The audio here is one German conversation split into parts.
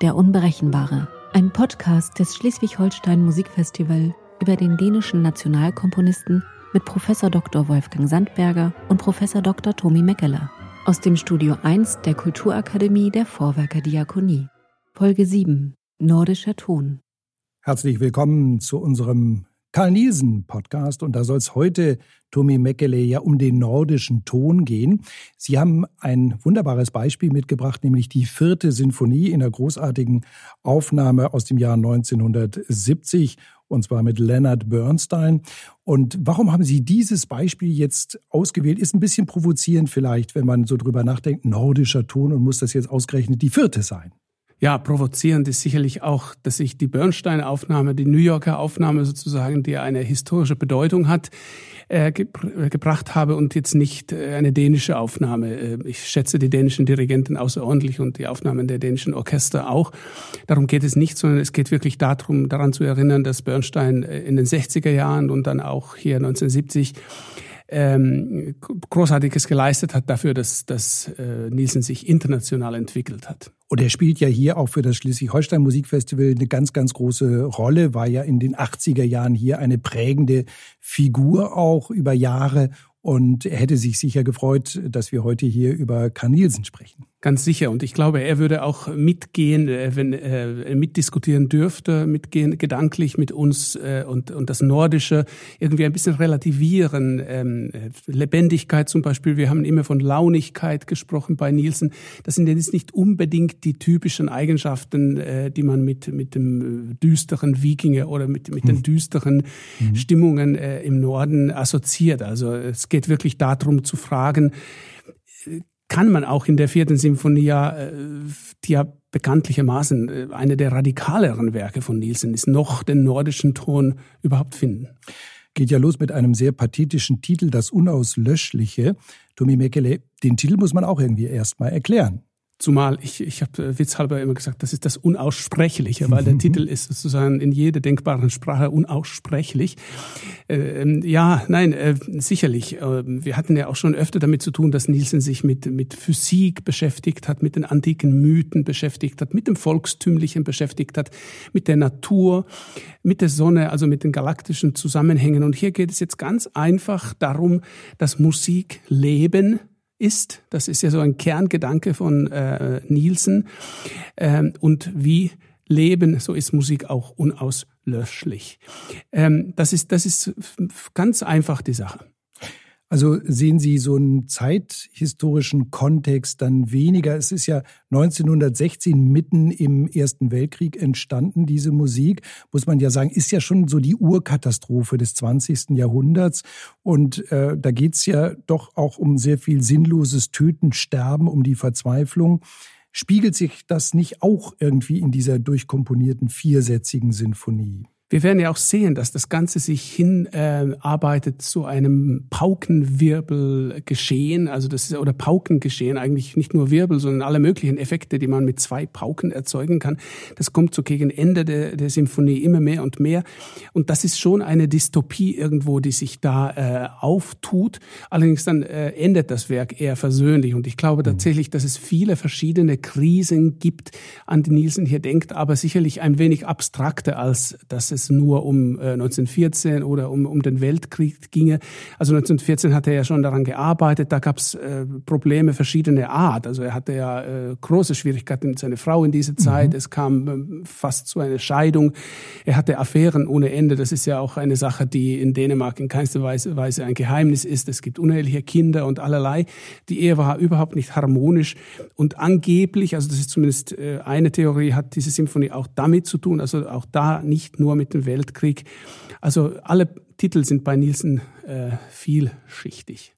Der Unberechenbare. Ein Podcast des Schleswig-Holstein Musikfestival über den dänischen Nationalkomponisten mit Prof. Dr. Wolfgang Sandberger und Prof. Dr. Tomi Meckeler. Aus dem Studio 1 der Kulturakademie der Vorwerker Diakonie. Folge 7. Nordischer Ton. Herzlich willkommen zu unserem Karl Nielsen Podcast und da soll es heute, Tommy Meckele, ja um den nordischen Ton gehen. Sie haben ein wunderbares Beispiel mitgebracht, nämlich die vierte Sinfonie in der großartigen Aufnahme aus dem Jahr 1970 und zwar mit Leonard Bernstein. Und warum haben Sie dieses Beispiel jetzt ausgewählt? Ist ein bisschen provozierend vielleicht, wenn man so drüber nachdenkt, nordischer Ton und muss das jetzt ausgerechnet die vierte sein? Ja, provozierend ist sicherlich auch, dass ich die Bernstein-Aufnahme, die New Yorker Aufnahme sozusagen, die eine historische Bedeutung hat, äh, äh, gebracht habe und jetzt nicht äh, eine dänische Aufnahme. Äh, ich schätze die dänischen Dirigenten außerordentlich und die Aufnahmen der dänischen Orchester auch. Darum geht es nicht, sondern es geht wirklich darum, daran zu erinnern, dass Bernstein äh, in den 60er Jahren und dann auch hier 1970 ähm, Großartiges geleistet hat dafür, dass, dass äh, Nielsen sich international entwickelt hat. Und er spielt ja hier auch für das Schleswig-Holstein Musikfestival eine ganz, ganz große Rolle, war ja in den 80er Jahren hier eine prägende Figur auch über Jahre. Und er hätte sich sicher gefreut, dass wir heute hier über Karl Nielsen sprechen. Ganz sicher. Und ich glaube, er würde auch mitgehen, äh, wenn er äh, mitdiskutieren dürfte, mitgehen, gedanklich mit uns äh, und, und das Nordische irgendwie ein bisschen relativieren. Ähm, Lebendigkeit zum Beispiel. Wir haben immer von Launigkeit gesprochen bei Nielsen. Das sind jetzt nicht unbedingt die typischen Eigenschaften, die man mit, mit dem düsteren Wikinger oder mit, mit den hm. düsteren mhm. Stimmungen im Norden assoziiert. Also es geht wirklich darum zu fragen, kann man auch in der vierten Symphonie ja, äh, die ja bekanntlichermaßen äh, eine der radikaleren Werke von Nielsen ist, noch den nordischen Ton überhaupt finden. Geht ja los mit einem sehr pathetischen Titel, das Unauslöschliche. Tommy Mekele, den Titel muss man auch irgendwie erstmal erklären. Zumal ich, ich habe äh, witzhalber immer gesagt, das ist das Unaussprechliche, weil der Titel ist sozusagen in jeder denkbaren Sprache unaussprechlich. Äh, ähm, ja, nein, äh, sicherlich. Äh, wir hatten ja auch schon öfter damit zu tun, dass Nielsen sich mit, mit Physik beschäftigt hat, mit den antiken Mythen beschäftigt hat, mit dem Volkstümlichen beschäftigt hat, mit der Natur, mit der Sonne, also mit den galaktischen Zusammenhängen. Und hier geht es jetzt ganz einfach darum, dass Musik Leben ist. Das ist ja so ein Kerngedanke von äh, Nielsen. Ähm, und wie Leben, so ist Musik auch unauslöschlich. Ähm, das, ist, das ist ganz einfach die Sache. Also sehen Sie so einen zeithistorischen Kontext dann weniger. Es ist ja 1916 mitten im Ersten Weltkrieg entstanden, diese Musik. Muss man ja sagen, ist ja schon so die Urkatastrophe des 20. Jahrhunderts. Und äh, da geht's ja doch auch um sehr viel sinnloses Töten, Sterben, um die Verzweiflung. Spiegelt sich das nicht auch irgendwie in dieser durchkomponierten viersätzigen Sinfonie? Wir werden ja auch sehen, dass das Ganze sich hinarbeitet äh, zu einem Paukenwirbelgeschehen, also das ist oder Paukengeschehen, eigentlich nicht nur Wirbel, sondern alle möglichen Effekte, die man mit zwei Pauken erzeugen kann. Das kommt so gegen Ende der, der Symphonie immer mehr und mehr. Und das ist schon eine Dystopie irgendwo, die sich da äh, auftut. Allerdings dann äh, endet das Werk eher versöhnlich. Und ich glaube mhm. tatsächlich, dass es viele verschiedene Krisen gibt, an die Nielsen hier denkt, aber sicherlich ein wenig abstrakter als dass es es nur um äh, 1914 oder um, um den Weltkrieg ginge. Also 1914 hat er ja schon daran gearbeitet, da gab es äh, Probleme verschiedener Art. Also er hatte ja äh, große Schwierigkeiten mit seiner Frau in dieser Zeit. Mhm. Es kam äh, fast zu einer Scheidung. Er hatte Affären ohne Ende. Das ist ja auch eine Sache, die in Dänemark in keinster Weise, Weise ein Geheimnis ist. Es gibt uneheliche Kinder und allerlei. Die Ehe war überhaupt nicht harmonisch und angeblich, also das ist zumindest äh, eine Theorie, hat diese Symphonie auch damit zu tun, also auch da nicht nur mit Zweiten Weltkrieg. Also alle Titel sind bei Nielsen äh, vielschichtig.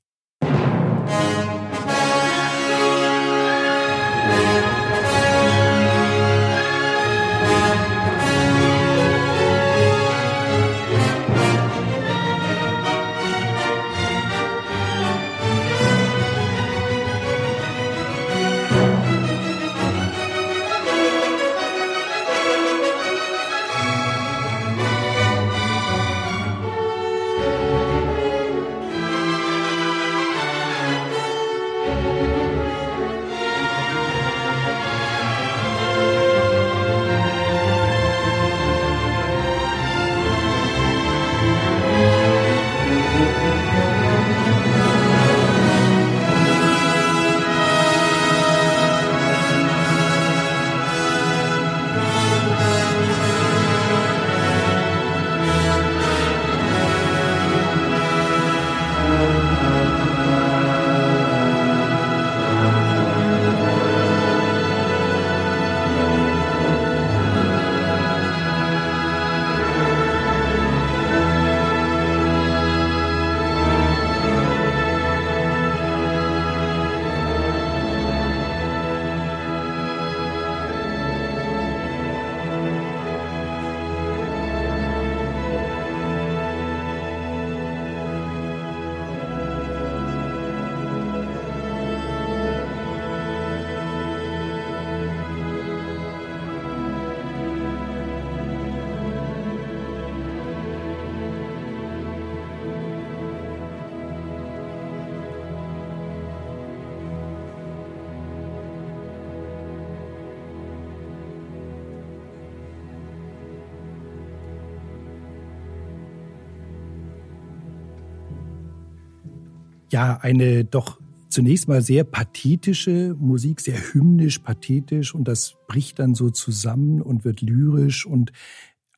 Ja, eine doch zunächst mal sehr pathetische Musik, sehr hymnisch, pathetisch und das bricht dann so zusammen und wird lyrisch und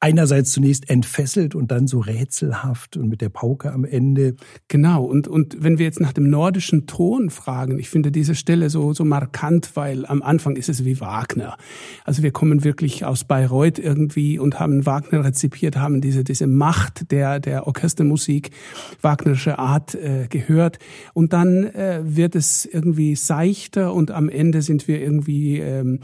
einerseits zunächst entfesselt und dann so rätselhaft und mit der Pauke am Ende. Genau. Und, und wenn wir jetzt nach dem nordischen Ton fragen, ich finde diese Stelle so, so markant, weil am Anfang ist es wie Wagner. Also wir kommen wirklich aus Bayreuth irgendwie und haben Wagner rezipiert, haben diese, diese Macht der, der Orchestermusik, wagnerische Art äh, gehört. Und dann äh, wird es irgendwie seichter und am Ende sind wir irgendwie, ähm,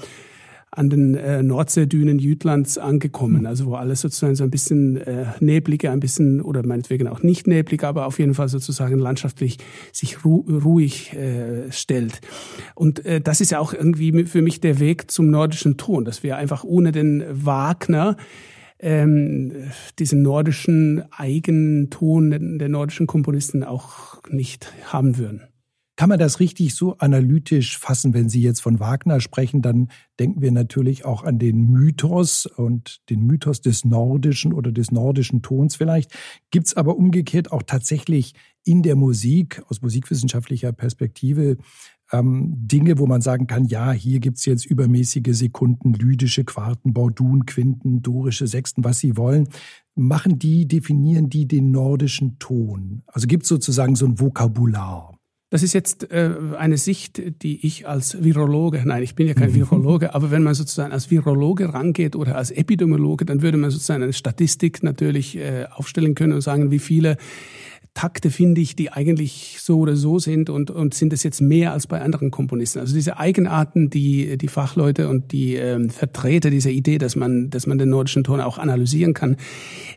an den äh, Nordseedünen Jütlands angekommen, also wo alles sozusagen so ein bisschen äh, nebliger, ein bisschen oder meinetwegen auch nicht neblig, aber auf jeden Fall sozusagen landschaftlich sich ru ruhig äh, stellt. Und äh, das ist ja auch irgendwie für mich der Weg zum nordischen Ton, dass wir einfach ohne den Wagner ähm, diesen nordischen Eigenton der nordischen Komponisten auch nicht haben würden. Kann man das richtig so analytisch fassen? Wenn Sie jetzt von Wagner sprechen, dann denken wir natürlich auch an den Mythos und den Mythos des nordischen oder des nordischen Tons vielleicht. Gibt es aber umgekehrt auch tatsächlich in der Musik aus musikwissenschaftlicher Perspektive ähm, Dinge, wo man sagen kann, ja, hier gibt es jetzt übermäßige Sekunden, lydische Quarten, Bordun, Quinten, dorische Sechsten, was Sie wollen. Machen die, definieren die den nordischen Ton? Also gibt es sozusagen so ein Vokabular? Das ist jetzt äh, eine Sicht, die ich als Virologe, nein, ich bin ja kein mhm. Virologe, aber wenn man sozusagen als Virologe rangeht oder als Epidemiologe, dann würde man sozusagen eine Statistik natürlich äh, aufstellen können und sagen, wie viele Takte finde ich, die eigentlich so oder so sind und, und sind es jetzt mehr als bei anderen Komponisten. Also diese Eigenarten, die die Fachleute und die ähm, Vertreter dieser Idee, dass man, dass man den nordischen Ton auch analysieren kann,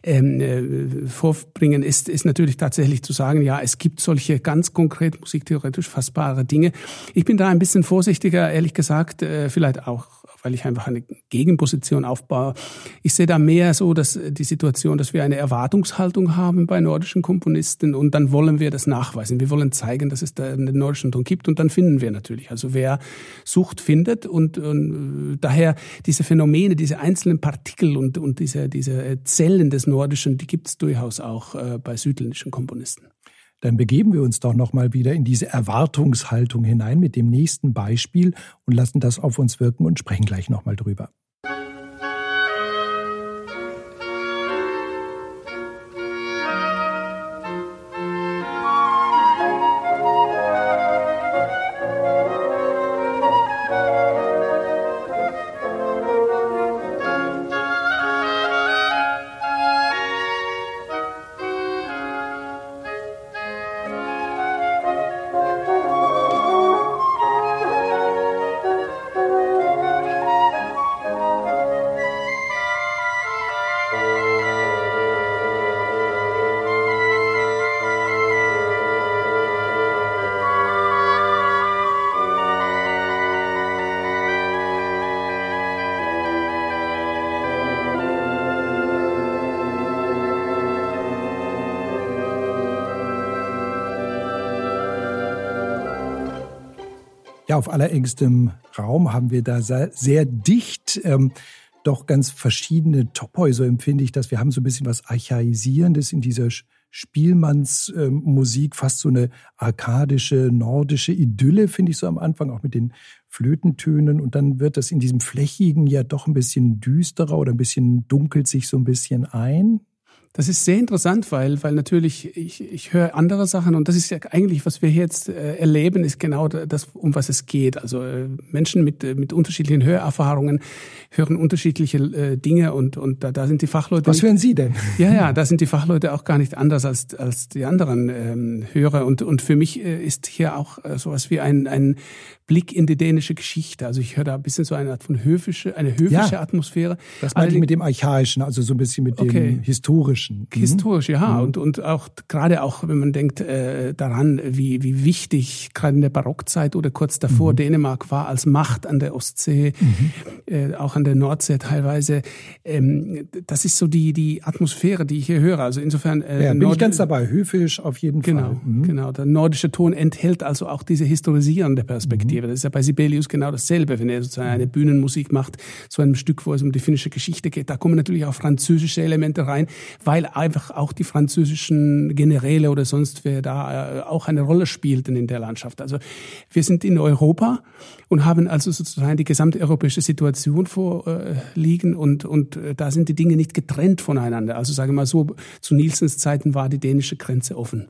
ähm, äh, vorbringen, ist, ist natürlich tatsächlich zu sagen, ja, es gibt solche ganz konkret musiktheoretisch fassbare Dinge. Ich bin da ein bisschen vorsichtiger, ehrlich gesagt, äh, vielleicht auch weil ich einfach eine Gegenposition aufbaue. Ich sehe da mehr so, dass die Situation, dass wir eine Erwartungshaltung haben bei nordischen Komponisten und dann wollen wir das nachweisen. Wir wollen zeigen, dass es da einen nordischen Ton gibt und dann finden wir natürlich. Also wer sucht, findet und, und daher diese Phänomene, diese einzelnen Partikel und, und diese, diese Zellen des Nordischen, die gibt es durchaus auch äh, bei südländischen Komponisten dann begeben wir uns doch noch mal wieder in diese Erwartungshaltung hinein mit dem nächsten Beispiel und lassen das auf uns wirken und sprechen gleich noch mal drüber. Ja, auf allerengstem Raum haben wir da sehr, dicht ähm, doch ganz verschiedene Topoi, empfinde ich das. Wir haben so ein bisschen was Archaisierendes in dieser Spielmannsmusik, ähm, fast so eine arkadische, nordische Idylle, finde ich so am Anfang, auch mit den Flötentönen. Und dann wird das in diesem Flächigen ja doch ein bisschen düsterer oder ein bisschen dunkelt sich so ein bisschen ein. Das ist sehr interessant, weil, weil natürlich ich, ich höre andere Sachen und das ist ja eigentlich, was wir jetzt äh, erleben, ist genau das, um was es geht. Also äh, Menschen mit, äh, mit unterschiedlichen Hörerfahrungen hören unterschiedliche äh, Dinge und, und da, da sind die Fachleute. Was hören Sie denn? Ja, ja, da sind die Fachleute auch gar nicht anders als, als die anderen ähm, Hörer. Und, und für mich äh, ist hier auch äh, sowas wie ein, ein Blick in die dänische Geschichte. Also ich höre da ein bisschen so eine Art von höfische, eine höfische ja, Atmosphäre. Das meine ich mit dem Archaischen, also so ein bisschen mit okay. dem Historischen. Mhm. Historisch, ja. Mhm. Und, und auch gerade auch, wenn man denkt äh, daran, wie, wie wichtig gerade in der Barockzeit oder kurz davor mhm. Dänemark war als Macht an der Ostsee, mhm. äh, auch an der Nordsee teilweise. Ähm, das ist so die, die Atmosphäre, die ich hier höre. Also insofern. Äh, ja, bin Nord ich ganz dabei. Höfisch auf jeden genau, Fall. Genau, genau. Der nordische Ton enthält also auch diese historisierende Perspektive. Perspektive. Das ist ja bei Sibelius genau dasselbe, wenn er sozusagen eine Bühnenmusik macht, zu einem Stück, wo es um die finnische Geschichte geht. Da kommen natürlich auch französische Elemente rein, weil weil einfach auch die französischen Generäle oder sonst wer da äh, auch eine Rolle spielten in der Landschaft. Also wir sind in Europa und haben also sozusagen die gesamte europäische Situation vorliegen und, und äh, da sind die Dinge nicht getrennt voneinander. Also sage mal so, zu Nielsens Zeiten war die dänische Grenze offen.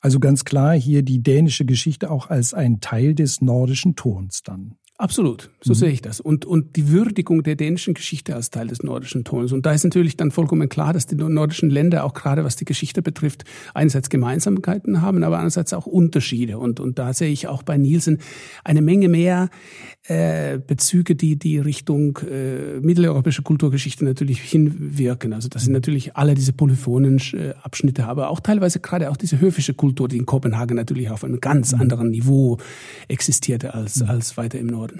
Also ganz klar hier die dänische Geschichte auch als ein Teil des nordischen Tons dann. Absolut, so mhm. sehe ich das. Und, und die Würdigung der dänischen Geschichte als Teil des nordischen Tons. Und da ist natürlich dann vollkommen klar, dass die nordischen Länder auch gerade was die Geschichte betrifft, einerseits Gemeinsamkeiten haben, aber andererseits auch Unterschiede. Und, und da sehe ich auch bei Nielsen eine Menge mehr äh, Bezüge, die die Richtung äh, mitteleuropäische Kulturgeschichte natürlich hinwirken. Also das sind natürlich alle diese polyphonen äh, Abschnitte, aber auch teilweise gerade auch diese höfische Kultur, die in Kopenhagen natürlich auf einem ganz mhm. anderen Niveau existierte als, mhm. als weiter im Norden.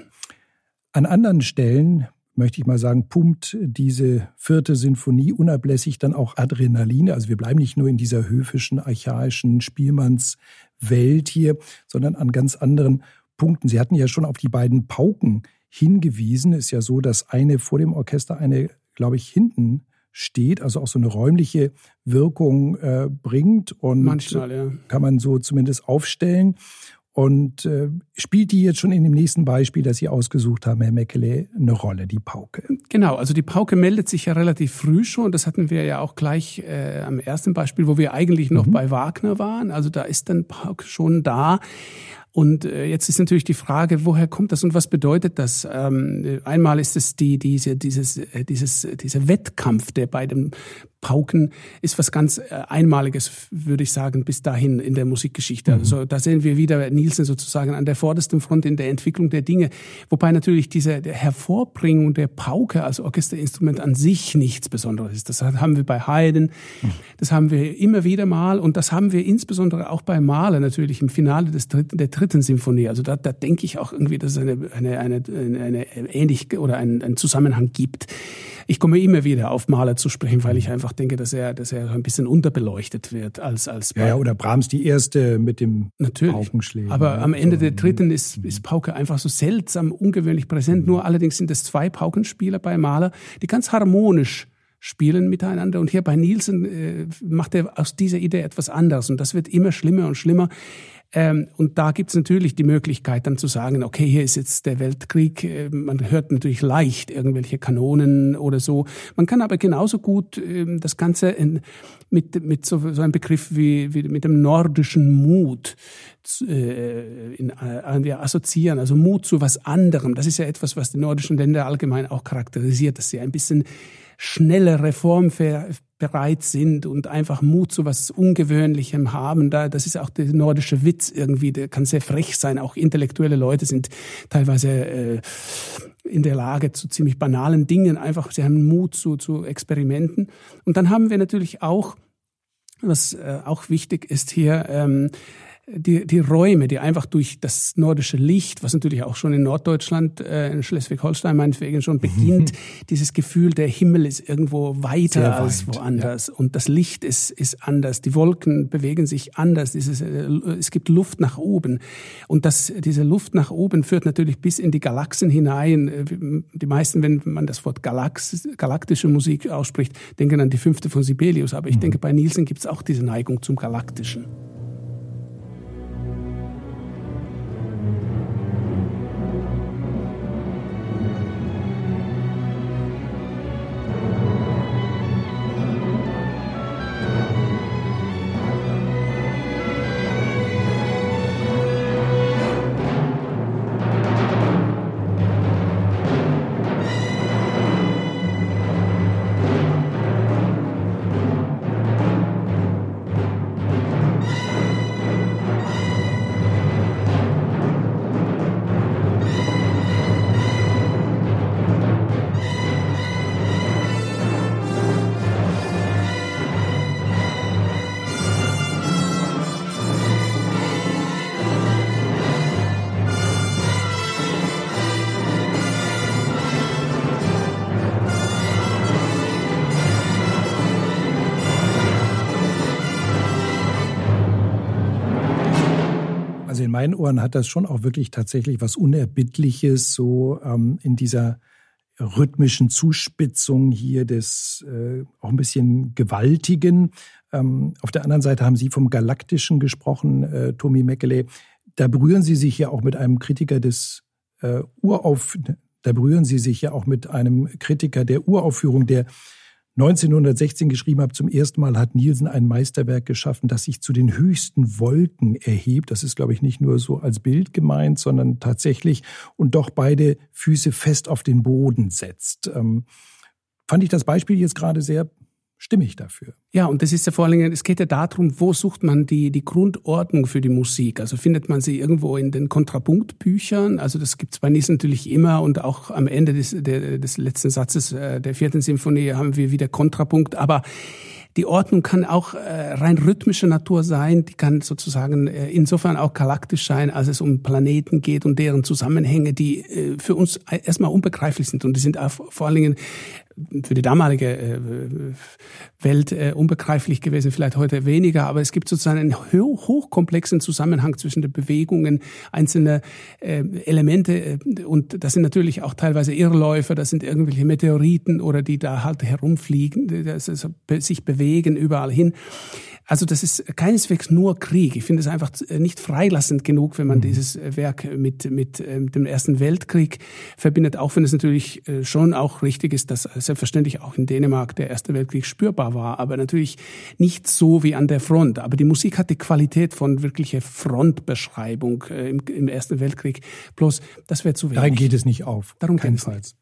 An anderen Stellen möchte ich mal sagen, pumpt diese vierte Sinfonie unablässig dann auch Adrenalin. Also wir bleiben nicht nur in dieser höfischen, archaischen Spielmannswelt hier, sondern an ganz anderen Punkten. Sie hatten ja schon auf die beiden Pauken hingewiesen. Ist ja so, dass eine vor dem Orchester, eine, glaube ich, hinten steht, also auch so eine räumliche Wirkung äh, bringt und Manchmal, ja. kann man so zumindest aufstellen. Und äh, spielt die jetzt schon in dem nächsten Beispiel, das Sie ausgesucht haben, Herr Meckele, eine Rolle, die Pauke? Genau, also die Pauke meldet sich ja relativ früh schon. Das hatten wir ja auch gleich äh, am ersten Beispiel, wo wir eigentlich noch mhm. bei Wagner waren. Also da ist dann Pauke schon da. Und äh, jetzt ist natürlich die Frage, woher kommt das und was bedeutet das? Ähm, einmal ist es die, diese, dieses, äh, dieses, dieser Wettkampf der beiden Pauken ist was ganz äh, Einmaliges, würde ich sagen, bis dahin in der Musikgeschichte. Mhm. Also da sehen wir wieder Nielsen sozusagen an der vordersten Front in der Entwicklung der Dinge. Wobei natürlich diese Hervorbringung der Pauke als Orchesterinstrument an sich nichts Besonderes ist. Das haben wir bei Haydn, mhm. das haben wir immer wieder mal und das haben wir insbesondere auch bei Mahler natürlich im Finale des dritten, der dritten Symphonie. Also da, da denke ich auch irgendwie, dass es eine, eine, eine, eine ähnlich oder einen, einen Zusammenhang gibt ich komme immer wieder auf Mahler zu sprechen, weil ich einfach denke, dass er, dass er ein bisschen unterbeleuchtet wird als als ja, ja, oder Brahms die erste mit dem Natürlich. Paukenschläger. Aber am Ende der dritten ist, ist Pauke einfach so seltsam, ungewöhnlich präsent. Nur allerdings sind es zwei Paukenspieler bei Mahler, die ganz harmonisch spielen miteinander. Und hier bei Nielsen äh, macht er aus dieser Idee etwas anderes. Und das wird immer schlimmer und schlimmer. Ähm, und da gibt es natürlich die Möglichkeit dann zu sagen, okay, hier ist jetzt der Weltkrieg, äh, man hört natürlich leicht irgendwelche Kanonen oder so. Man kann aber genauso gut äh, das Ganze in, mit, mit so, so einem Begriff wie, wie mit dem nordischen Mut äh, in, äh, assoziieren, also Mut zu was anderem. Das ist ja etwas, was die nordischen Länder allgemein auch charakterisiert, dass sie ein bisschen schnelle reformbereit sind und einfach Mut zu was Ungewöhnlichem haben. Da, das ist auch der nordische Witz irgendwie, der kann sehr frech sein. Auch intellektuelle Leute sind teilweise äh, in der Lage zu ziemlich banalen Dingen. Einfach, sie haben Mut zu, zu Experimenten. Und dann haben wir natürlich auch, was äh, auch wichtig ist hier, ähm, die, die Räume, die einfach durch das nordische Licht, was natürlich auch schon in Norddeutschland, äh, in Schleswig-Holstein meinetwegen schon beginnt, dieses Gefühl, der Himmel ist irgendwo weiter Sehr als weit, woanders ja. und das Licht ist, ist anders, die Wolken bewegen sich anders, dieses, äh, es gibt Luft nach oben und das, diese Luft nach oben führt natürlich bis in die Galaxen hinein. Äh, die meisten, wenn man das Wort Galax, galaktische Musik ausspricht, denken an die fünfte von Sibelius, aber ich mhm. denke, bei Nielsen gibt es auch diese Neigung zum Galaktischen. Meinen Ohren hat das schon auch wirklich tatsächlich was Unerbittliches, so ähm, in dieser rhythmischen Zuspitzung hier des äh, auch ein bisschen gewaltigen. Ähm, auf der anderen Seite haben Sie vom Galaktischen gesprochen, äh, Tommy Meckele. Da berühren Sie sich ja auch mit einem Kritiker des äh, Urauf, da berühren Sie sich ja auch mit einem Kritiker der Uraufführung, der 1916 geschrieben hat, zum ersten Mal hat Nielsen ein Meisterwerk geschaffen, das sich zu den höchsten Wolken erhebt. Das ist, glaube ich, nicht nur so als Bild gemeint, sondern tatsächlich und doch beide Füße fest auf den Boden setzt. Ähm, fand ich das Beispiel jetzt gerade sehr stimmig dafür. Ja, und das ist ja vor allen Dingen, es geht ja darum, wo sucht man die, die Grundordnung für die Musik? Also findet man sie irgendwo in den Kontrapunktbüchern? Also das gibt es bei Nies natürlich immer und auch am Ende des, der, des letzten Satzes äh, der vierten Symphonie haben wir wieder Kontrapunkt. Aber die Ordnung kann auch äh, rein rhythmischer Natur sein, die kann sozusagen äh, insofern auch galaktisch sein, als es um Planeten geht und deren Zusammenhänge, die für uns erstmal unbegreiflich sind. Und die sind vor allen Dingen für die damalige äh, Welt äh, unbegreiflich gewesen, vielleicht heute weniger, aber es gibt sozusagen einen hochkomplexen Zusammenhang zwischen den Bewegungen einzelner äh, Elemente und das sind natürlich auch teilweise Irrläufer, das sind irgendwelche Meteoriten oder die da halt herumfliegen, sich bewegen überall hin. Also das ist keineswegs nur Krieg. Ich finde es einfach nicht freilassend genug, wenn man mhm. dieses Werk mit, mit ähm, dem Ersten Weltkrieg verbindet, auch wenn es natürlich schon auch richtig ist, dass selbstverständlich auch in Dänemark der Erste Weltkrieg spürbar war, aber natürlich nicht so wie an der Front. Aber die Musik hat die Qualität von wirklicher Frontbeschreibung äh, im, im Ersten Weltkrieg. Bloß, das wäre zu wenig. Darum geht es nicht auf. Darum geht es nicht.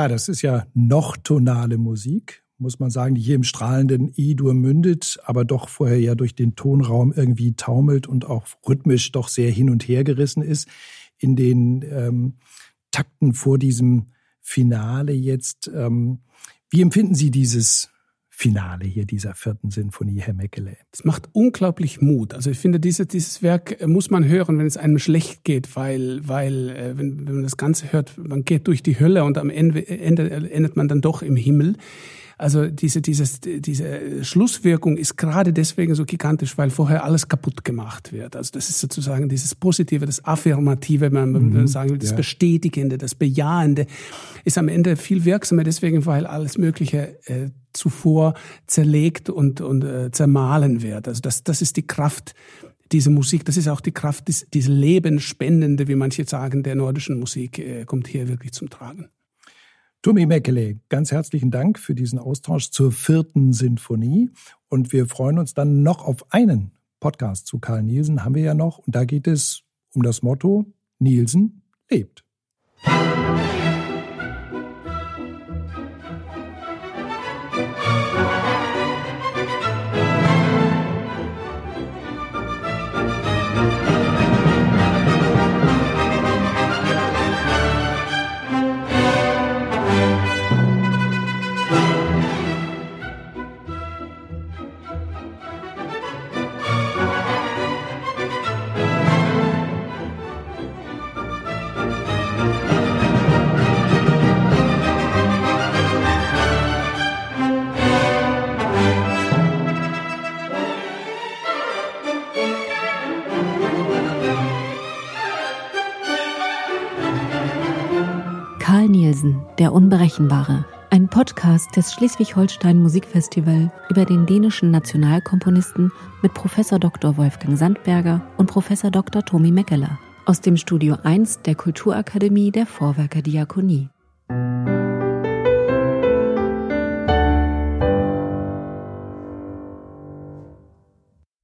Ja, das ist ja noch tonale Musik, muss man sagen, die hier im strahlenden E-Dur mündet, aber doch vorher ja durch den Tonraum irgendwie taumelt und auch rhythmisch doch sehr hin und her gerissen ist. In den ähm, Takten vor diesem Finale jetzt. Ähm, wie empfinden Sie dieses Finale hier dieser vierten Sinfonie, Herr Meckele? Es macht unglaublich Mut. Also ich finde, diese, dieses Werk muss man hören, wenn es einem schlecht geht, weil, weil äh, wenn, wenn man das Ganze hört, man geht durch die Hölle und am Ende, Ende endet man dann doch im Himmel. Also diese, dieses, diese Schlusswirkung ist gerade deswegen so gigantisch, weil vorher alles kaputt gemacht wird. Also das ist sozusagen dieses Positive, das Affirmative, wenn man mhm, sagen will, das ja. Bestätigende, das Bejahende, ist am Ende viel wirksamer deswegen, weil alles Mögliche äh, zuvor zerlegt und, und äh, zermahlen wird. Also das, das ist die Kraft diese Musik, das ist auch die Kraft, diese Lebensspendende, wie manche sagen, der nordischen Musik, äh, kommt hier wirklich zum Tragen. Tommy Meckele, ganz herzlichen Dank für diesen Austausch zur vierten Sinfonie. Und wir freuen uns dann noch auf einen Podcast zu Karl Nielsen, haben wir ja noch. Und da geht es um das Motto, Nielsen lebt. Der Unberechenbare. Ein Podcast des Schleswig-Holstein Musikfestival über den dänischen Nationalkomponisten mit Professor Dr. Wolfgang Sandberger und Professor Dr. Tomi Meckeler aus dem Studio 1 der Kulturakademie der Vorwerker Diakonie.